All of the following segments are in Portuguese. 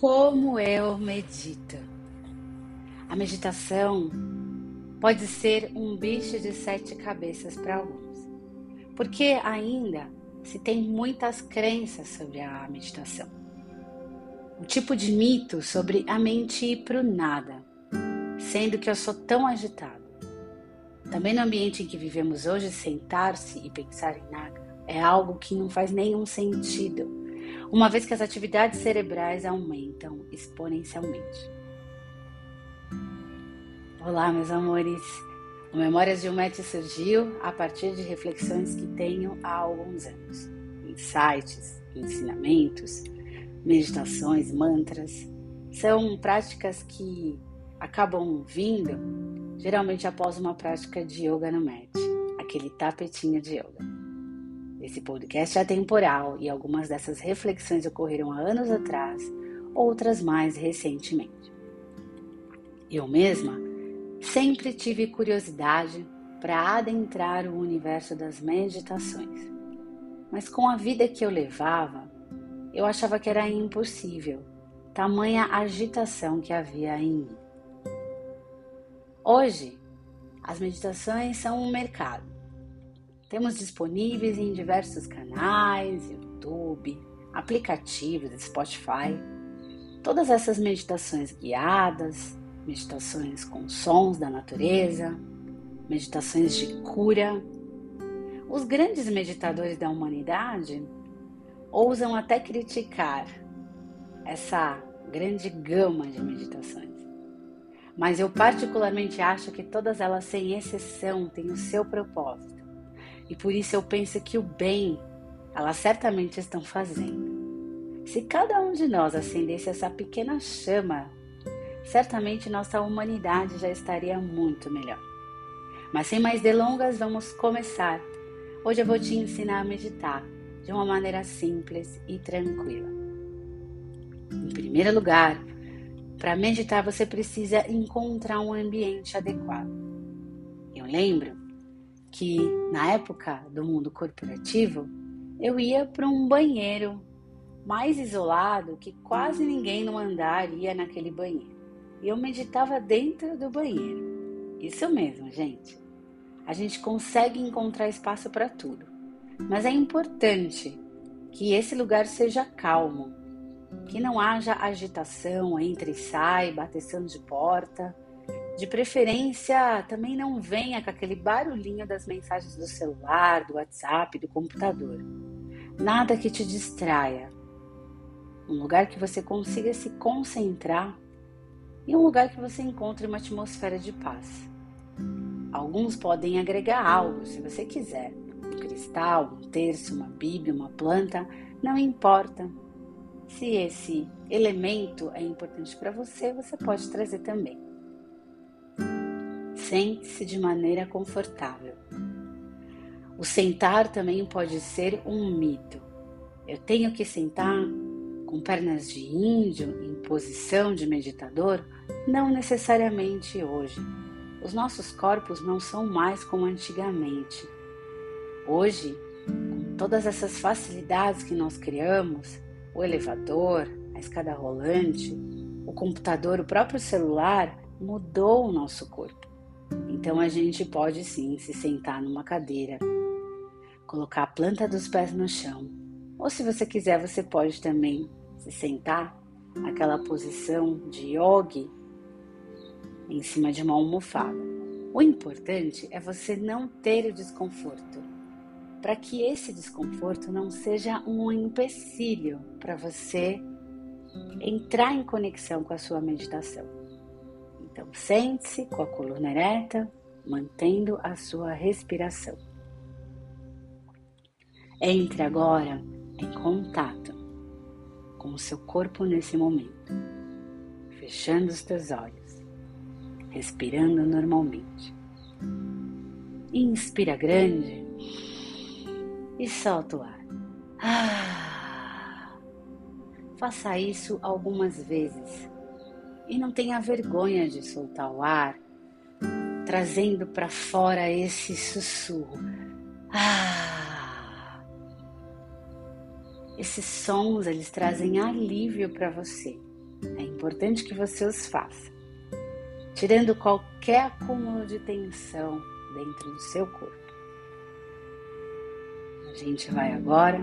Como eu medito? A meditação pode ser um bicho de sete cabeças para alguns, porque ainda se tem muitas crenças sobre a meditação. Um tipo de mito sobre a mente ir para o nada, sendo que eu sou tão agitado. Também no ambiente em que vivemos hoje, sentar-se e pensar em nada é algo que não faz nenhum sentido uma vez que as atividades cerebrais aumentam exponencialmente. Olá, meus amores! O Memórias de um Mete surgiu a partir de reflexões que tenho há alguns anos. Insights, ensinamentos, meditações, mantras. São práticas que acabam vindo geralmente após uma prática de yoga no mat, aquele tapetinho de yoga. Esse podcast é atemporal e algumas dessas reflexões ocorreram há anos atrás, outras mais recentemente. Eu mesma sempre tive curiosidade para adentrar o universo das meditações, mas com a vida que eu levava, eu achava que era impossível, tamanha agitação que havia em mim. Hoje, as meditações são um mercado temos disponíveis em diversos canais, YouTube, aplicativos, Spotify. Todas essas meditações guiadas, meditações com sons da natureza, meditações de cura. Os grandes meditadores da humanidade ousam até criticar essa grande gama de meditações. Mas eu particularmente acho que todas elas, sem exceção, têm o seu propósito e por isso eu penso que o bem elas certamente estão fazendo. Se cada um de nós acendesse essa pequena chama, certamente nossa humanidade já estaria muito melhor. Mas sem mais delongas, vamos começar. Hoje eu vou te ensinar a meditar de uma maneira simples e tranquila. Em primeiro lugar, para meditar você precisa encontrar um ambiente adequado. Eu lembro que na época do mundo corporativo eu ia para um banheiro mais isolado que quase ninguém no andar ia naquele banheiro. E eu meditava dentro do banheiro. Isso mesmo, gente. A gente consegue encontrar espaço para tudo, mas é importante que esse lugar seja calmo, que não haja agitação, entre e sai, bateção de porta de preferência, também não venha com aquele barulhinho das mensagens do celular, do WhatsApp, do computador. Nada que te distraia. Um lugar que você consiga se concentrar e um lugar que você encontre uma atmosfera de paz. Alguns podem agregar algo, se você quiser. Um cristal, um terço, uma bíblia, uma planta, não importa. Se esse elemento é importante para você, você pode trazer também. Sente-se de maneira confortável. O sentar também pode ser um mito. Eu tenho que sentar com pernas de índio em posição de meditador? Não necessariamente hoje. Os nossos corpos não são mais como antigamente. Hoje, com todas essas facilidades que nós criamos, o elevador, a escada rolante, o computador, o próprio celular mudou o nosso corpo. Então a gente pode sim se sentar numa cadeira, colocar a planta dos pés no chão. Ou se você quiser, você pode também se sentar aquela posição de yogi em cima de uma almofada. O importante é você não ter o desconforto, para que esse desconforto não seja um empecilho para você entrar em conexão com a sua meditação. Então, sente-se com a coluna ereta, mantendo a sua respiração. Entre agora em contato com o seu corpo nesse momento, fechando os teus olhos, respirando normalmente. Inspira grande e solta o ar. Ah, faça isso algumas vezes e não tenha vergonha de soltar o ar, trazendo para fora esse sussurro. Ah! Esses sons eles trazem alívio para você. É importante que você os faça, tirando qualquer acúmulo de tensão dentro do seu corpo. A gente vai agora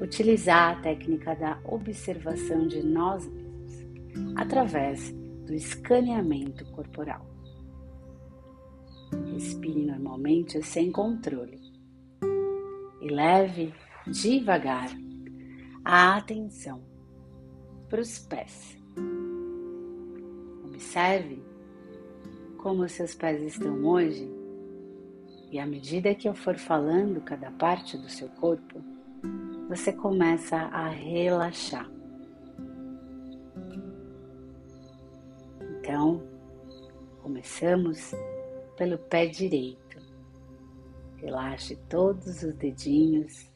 utilizar a técnica da observação de nós mesmos através do escaneamento corporal. Respire normalmente sem controle e leve devagar a atenção para os pés. Observe como seus pés estão hoje e à medida que eu for falando cada parte do seu corpo, você começa a relaxar. Então, começamos pelo pé direito. Relaxe todos os dedinhos,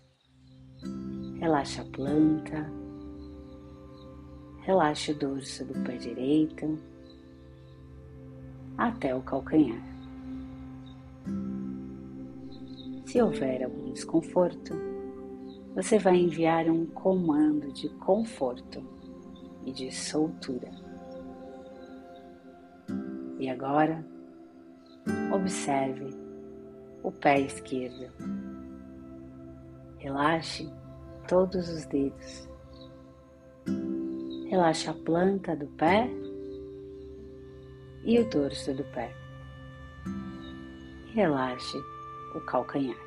relaxa a planta, relaxe o dorso do pé direito até o calcanhar. Se houver algum desconforto, você vai enviar um comando de conforto e de soltura. E agora, observe o pé esquerdo. Relaxe todos os dedos. Relaxe a planta do pé e o dorso do pé. Relaxe o calcanhar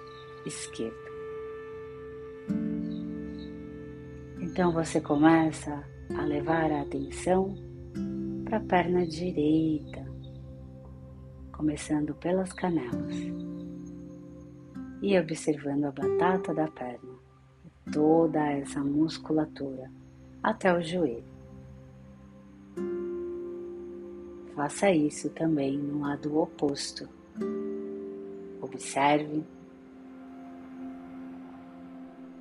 esquerdo. Então você começa a levar a atenção para a perna direita, começando pelas canelas e observando a batata da perna, toda essa musculatura até o joelho. Faça isso também no lado oposto Observe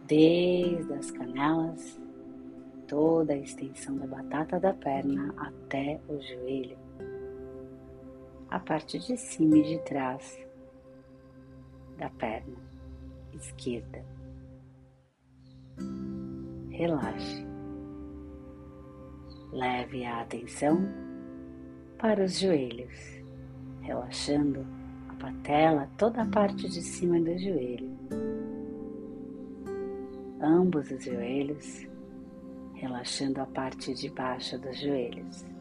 desde as canelas, toda a extensão da batata da perna até o joelho, a parte de cima e de trás da perna esquerda. Relaxe. Leve a atenção para os joelhos, relaxando patela, toda a parte de cima do joelho. Ambos os joelhos, relaxando a parte de baixo dos joelhos.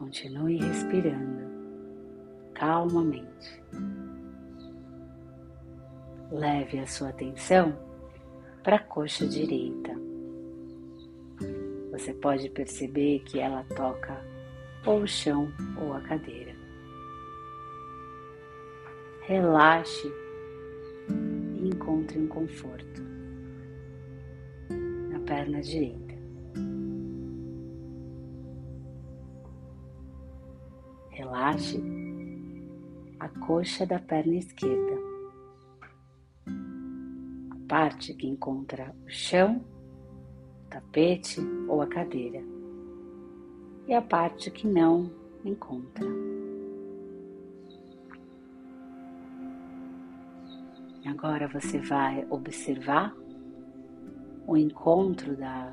Continue respirando calmamente. Leve a sua atenção para a coxa direita. Você pode perceber que ela toca ou o chão ou a cadeira. Relaxe e encontre um conforto na perna direita. Relaxe a coxa da perna esquerda, a parte que encontra o chão, o tapete ou a cadeira e a parte que não encontra. Agora você vai observar o encontro da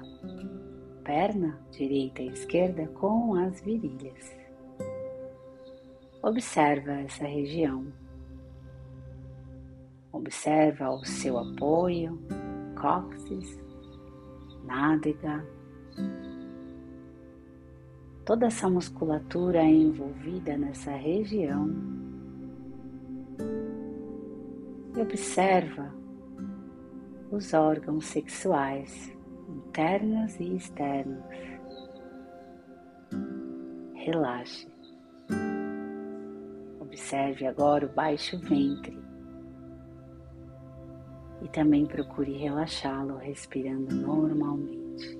perna direita e esquerda com as virilhas. Observa essa região. Observa o seu apoio, cóccix, nádega, toda essa musculatura envolvida nessa região. E observa os órgãos sexuais internos e externos. Relaxe. Observe agora o baixo ventre. E também procure relaxá-lo respirando normalmente.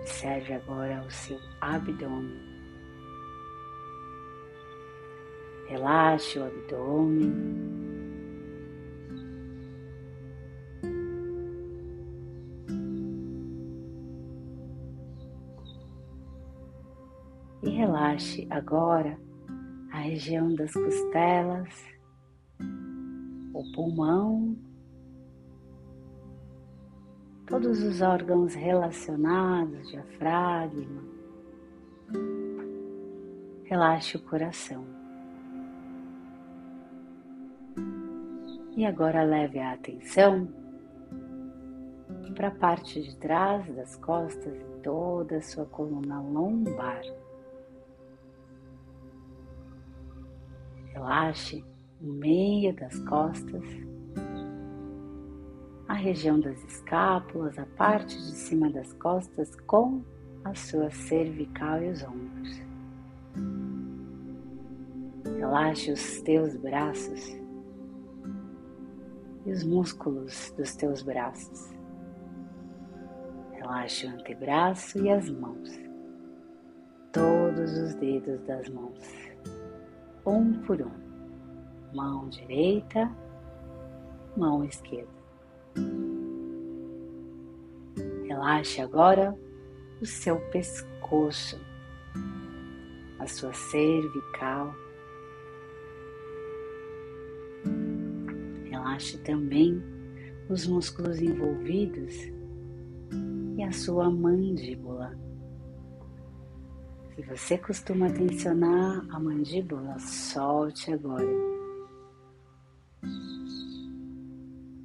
Observe agora o seu abdômen. Relaxe o abdômen. E relaxe agora a região das costelas, o pulmão todos os órgãos relacionados, diafragma. Relaxe o coração. E agora leve a atenção para a parte de trás das costas e toda a sua coluna lombar. Relaxe o meio das costas, a região das escápulas, a parte de cima das costas com a sua cervical e os ombros. Relaxe os teus braços e os músculos dos teus braços. Relaxe o antebraço e as mãos, todos os dedos das mãos, um por um. Mão direita, mão esquerda. Relaxe agora o seu pescoço, a sua cervical. Relaxe também os músculos envolvidos e a sua mandíbula. Se você costuma tensionar a mandíbula, solte agora.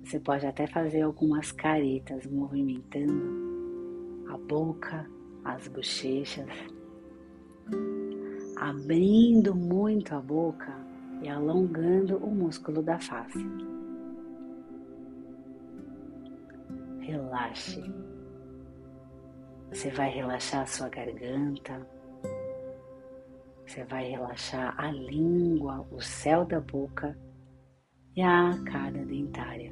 Você pode até fazer algumas caretas movimentando a boca, as bochechas, abrindo muito a boca e alongando o músculo da face. Relaxe. Você vai relaxar a sua garganta, você vai relaxar a língua, o céu da boca e a arcada dentária.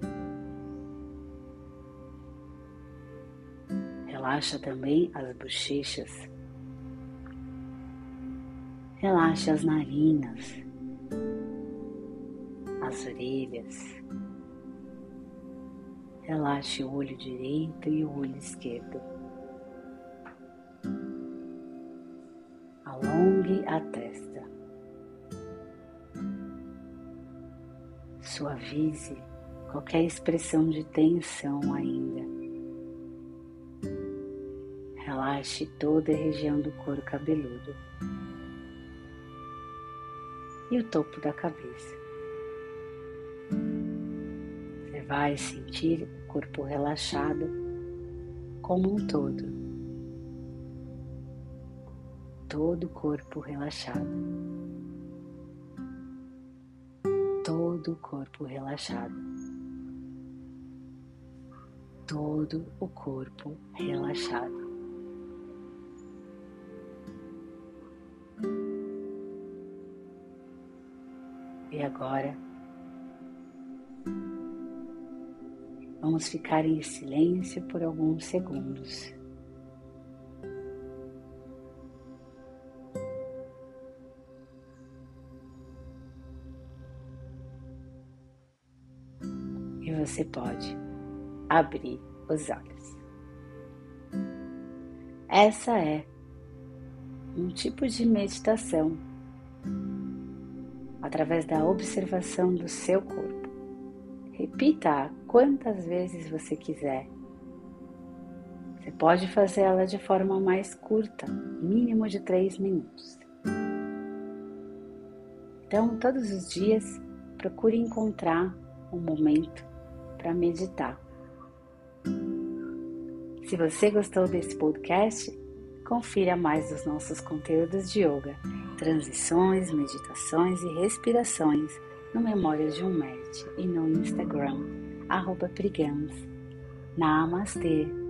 Relaxa também as bochechas. Relaxe as narinas, as orelhas. Relaxe o olho direito e o olho esquerdo. Alongue a testa. Suavize qualquer expressão de tensão ainda. Relaxe toda a região do couro cabeludo e o topo da cabeça. Você vai sentir o corpo relaxado como um todo todo o corpo relaxado. Todo o corpo relaxado. Todo o corpo relaxado. E agora vamos ficar em silêncio por alguns segundos. Você pode abrir os olhos. Essa é um tipo de meditação através da observação do seu corpo. Repita quantas vezes você quiser. Você pode fazer ela de forma mais curta, mínimo de três minutos. Então, todos os dias, procure encontrar um momento para meditar. Se você gostou desse podcast, confira mais dos nossos conteúdos de yoga, transições, meditações e respirações no Memórias de um Med e no Instagram, arroba Namastê!